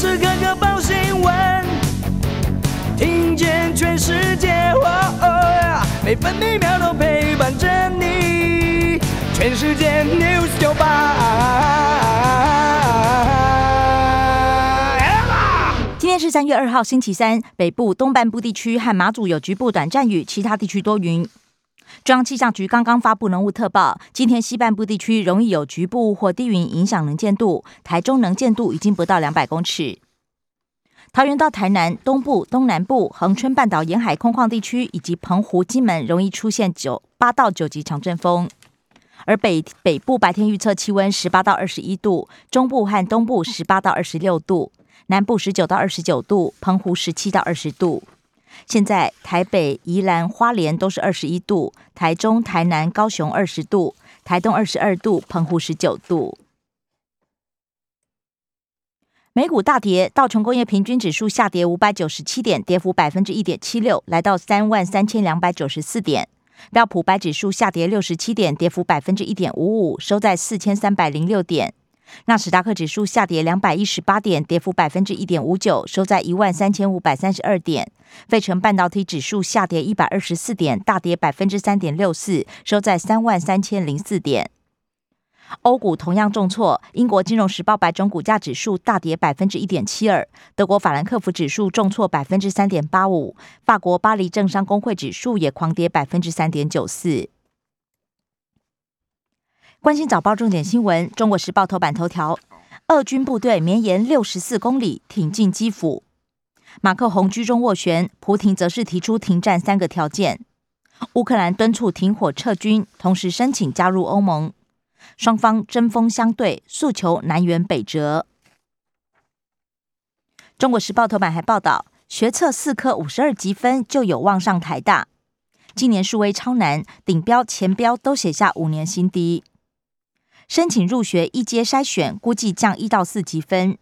时刻刻报新闻，听见全世界，每分每秒都陪伴着你。全世界 news 九八。今天是三月二号，星期三，北部东半部地区和马祖有局部短暂雨，其他地区多云。中央气象局刚刚发布浓雾特报，今天西半部地区容易有局部或低云影响能见度，台中能见度已经不到两百公尺。桃园到台南东部、东南部、恒春半岛沿海空旷地区以及澎湖、金门容易出现九八到九级强阵风，而北北部白天预测气温十八到二十一度，中部和东部十八到二十六度，南部十九到二十九度，澎湖十七到二十度。现在台北、宜兰、花莲都是二十一度，台中、台南、高雄二十度，台东二十二度，澎湖十九度。美股大跌，道琼工业平均指数下跌五百九十七点，跌幅百分之一点七六，来到三万三千两百九十四点。标普白指数下跌六十七点，跌幅百分之一点五五，收在四千三百零六点。纳斯达克指数下跌两百一十八点，跌幅百分之一点五九，收在一万三千五百三十二点。费城半导体指数下跌一百二十四点，大跌百分之三点六四，收在三万三千零四点。欧股同样重挫，英国金融时报白种股价指数大跌百分之一点七二，德国法兰克福指数重挫百分之三点八五，法国巴黎政商工会指数也狂跌百分之三点九四。关心早报重点新闻，《中国时报》头版头条：俄军部队绵延六十四公里挺进基辅。马克宏居中斡旋，普廷则是提出停战三个条件。乌克兰敦促停火撤军，同时申请加入欧盟。双方针锋相对，诉求南辕北辙。《中国时报》头版还报道，学测四科五十二积分就有望上台大。今年数位超难，顶标前标都写下五年新低。申请入学一阶筛选，估计降一到四级分。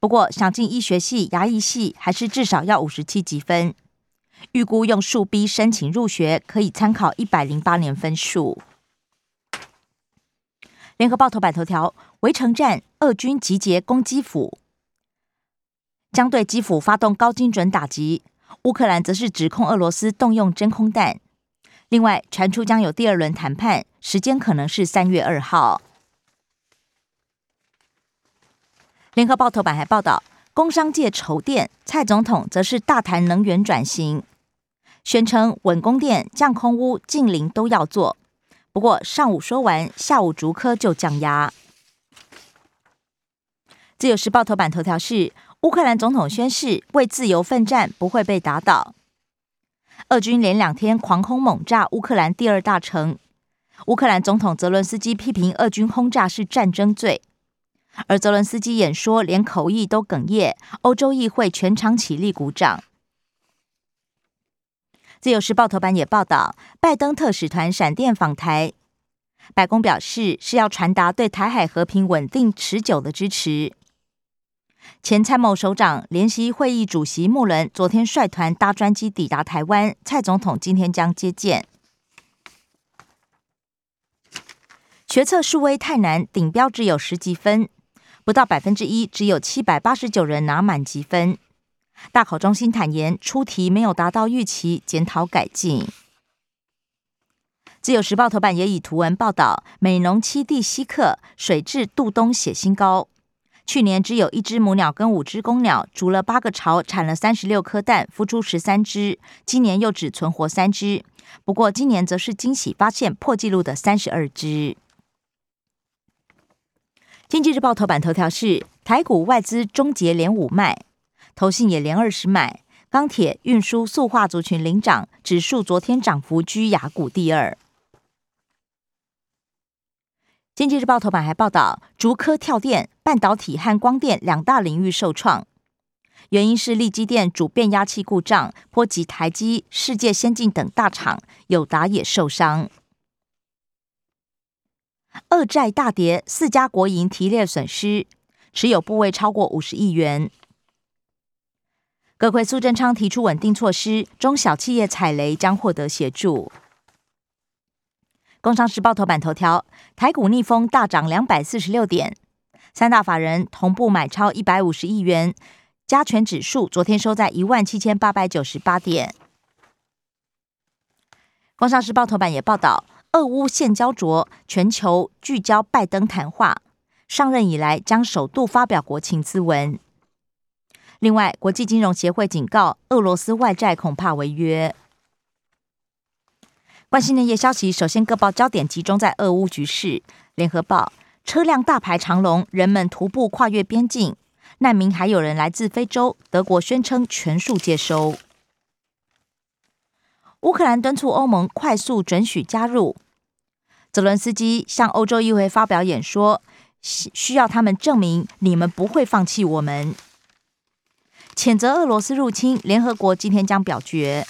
不过想进医学系、牙医系，还是至少要五十七级分。预估用数 B 申请入学，可以参考一百零八年分数。联合报头版头条：围城战，俄军集结攻基辅，将对基辅发动高精准打击。乌克兰则是指控俄罗斯动用真空弹。另外传出将有第二轮谈判，时间可能是三月二号。联合报头版还报道，工商界筹电，蔡总统则是大谈能源转型，宣称稳供电、降空污、近邻都要做。不过上午说完，下午逐科就降压。自由时报头版头条是乌克兰总统宣誓为自由奋战，不会被打倒。俄军连两天狂轰猛炸乌克兰第二大城，乌克兰总统泽伦斯基批评俄军轰炸是战争罪。而泽伦斯基演说连口译都哽咽，欧洲议会全场起立鼓掌。自由时报头版也报道，拜登特使团闪电访台，白宫表示是要传达对台海和平稳定持久的支持。前参谋首长联席会议主席穆伦昨天率团搭专机抵达台湾，蔡总统今天将接见。学测数微太难，顶标只有十几分。不到百分之一，只有七百八十九人拿满积分。大考中心坦言出题没有达到预期，检讨改进。自由时报头版也以图文报道：美浓七地稀客水质度冬写新高。去年只有一只母鸟跟五只公鸟，筑了八个巢，产了三十六颗蛋，孵出十三只。今年又只存活三只，不过今年则是惊喜发现破纪录的三十二只。经济日报头版头条是台股外资终结连五卖，投信也连二十买，钢铁、运输、塑化族群领涨，指数昨天涨幅居雅股第二。经济日报头版还报道，竹科跳电、半导体和光电两大领域受创，原因是力基电主变压器故障，波及台积、世界先进等大厂，友达也受伤。二债大跌，四家国营提列损失，持有部位超过五十亿元。阁魁苏贞昌提出稳定措施，中小企业踩雷将获得协助。工商时报头版头条：台股逆风大涨两百四十六点，三大法人同步买超一百五十亿元，加权指数昨天收在一万七千八百九十八点。工商时报头版也报道，俄乌现焦灼，全球聚焦拜登谈话，上任以来将首度发表国情咨文。另外，国际金融协会警告，俄罗斯外债恐怕违约。关心的夜消息，首先各报焦点集中在俄乌局势。联合报。车辆大排长龙，人们徒步跨越边境，难民还有人来自非洲。德国宣称全数接收。乌克兰敦促欧盟快速准许加入。泽伦斯基向欧洲议会发表演说，需要他们证明你们不会放弃我们。谴责俄罗斯入侵，联合国今天将表决。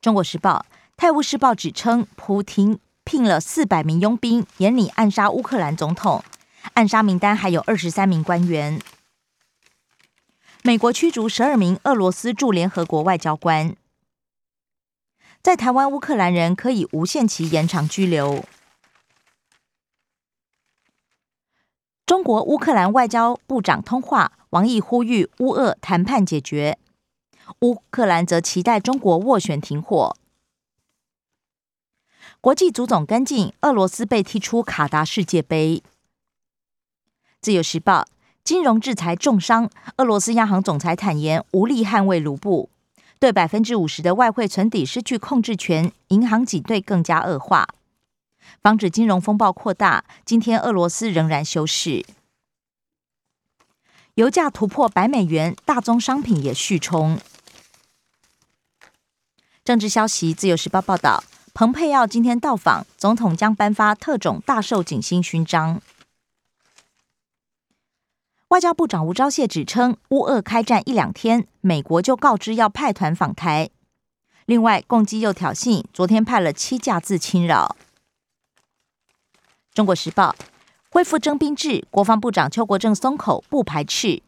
中国时报、泰晤士报指称普廷。聘了四百名佣兵，严拟暗杀乌克兰总统。暗杀名单还有二十三名官员。美国驱逐十二名俄罗斯驻联合国外交官。在台湾乌克兰人可以无限期延长居留。中国乌克兰外交部长通话，王毅呼吁乌俄谈判解决。乌克兰则期待中国斡旋停火。国际足总跟进，俄罗斯被踢出卡达世界杯。自由时报：金融制裁重伤俄罗斯央行总裁坦言无力捍卫卢布，对百分之五十的外汇存底失去控制权，银行挤兑更加恶化，防止金融风暴扩大。今天俄罗斯仍然休市，油价突破百美元，大宗商品也续冲。政治消息：自由时报报道。蓬佩奥今天到访，总统将颁发特种大寿锦星勋章。外交部长吴钊燮指称，乌俄开战一两天，美国就告知要派团访台。另外，共机又挑衅，昨天派了七架自侵扰。中国时报恢复征兵制，国防部长邱国正松口，不排斥，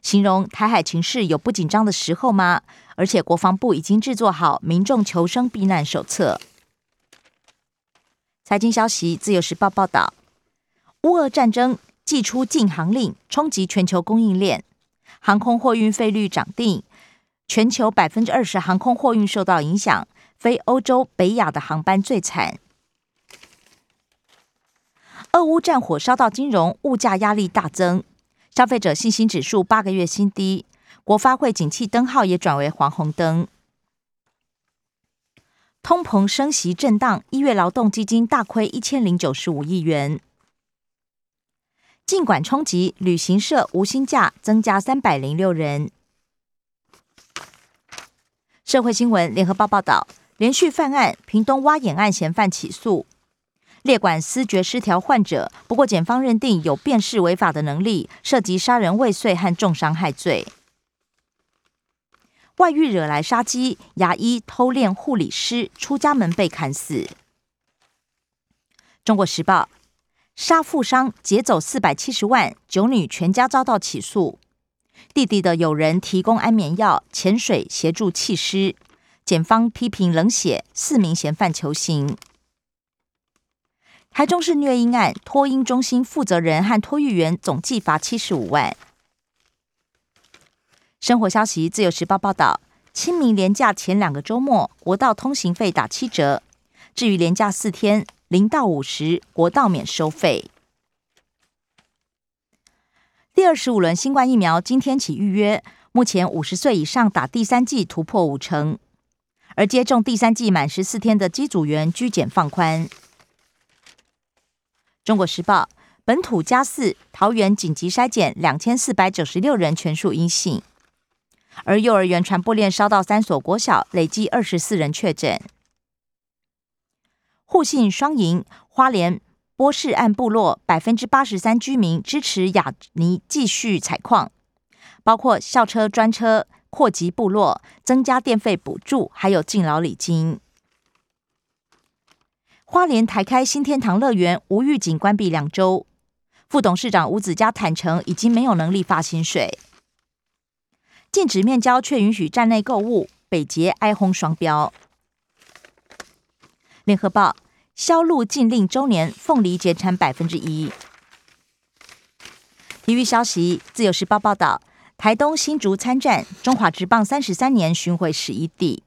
形容台海情势有不紧张的时候吗？而且国防部已经制作好民众求生避难手册。财经消息，《自由时报》报道，乌俄战争寄出禁航令，冲击全球供应链，航空货运费率涨定，全球百分之二十航空货运受到影响，非欧洲、北亚的航班最惨。俄乌战火烧到金融，物价压力大增，消费者信心指数八个月新低，国发会景气灯号也转为黄红灯。通膨升息震荡，一月劳动基金大亏一千零九十五亿元。尽管冲击，旅行社无薪假增加三百零六人。社会新闻，联合报报道，连续犯案，屏东挖眼案嫌犯起诉，列管思觉失调患者，不过检方认定有辨识违法的能力，涉及杀人未遂和重伤害罪。外遇惹来杀机，牙医偷练护理师出家门被砍死。中国时报杀富商劫走四百七十万，九女全家遭到起诉。弟弟的友人提供安眠药，潜水协助弃尸。检方批评冷血，四名嫌犯求刑。台中市虐婴案，托婴中心负责人和托育员总计罚七十五万。生活消息，自由时报报道，清明连假前两个周末，国道通行费打七折。至于连假四天，零到五十，国道免收费。第二十五轮新冠疫苗今天起预约，目前五十岁以上打第三剂突破五成，而接种第三剂满十四天的机组员居检放宽。中国时报本土加四，桃园紧急筛检两千四百九十六人全数阴性。而幼儿园传播链烧到三所国小，累计二十四人确诊。互信双赢，花莲波士岸部落百分之八十三居民支持雅尼继续采矿，包括校车专车扩及部落，增加电费补助，还有敬老礼金。花莲台开新天堂乐园无预警关闭两周，副董事长吴子嘉坦诚已经没有能力发薪水。禁止面交却允许站内购物，北捷哀轰双标。联合报销路禁令周年，凤梨减产百分之一。体育消息，自由时报报道，台东新竹参战，中华职棒三十三年巡回十一地。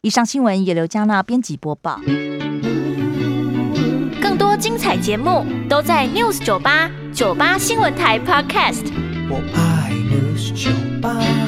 以上新闻由刘嘉娜编辑播报。更多精彩节目都在 News 九八九八新闻台 Podcast。我爱 News 酒吧。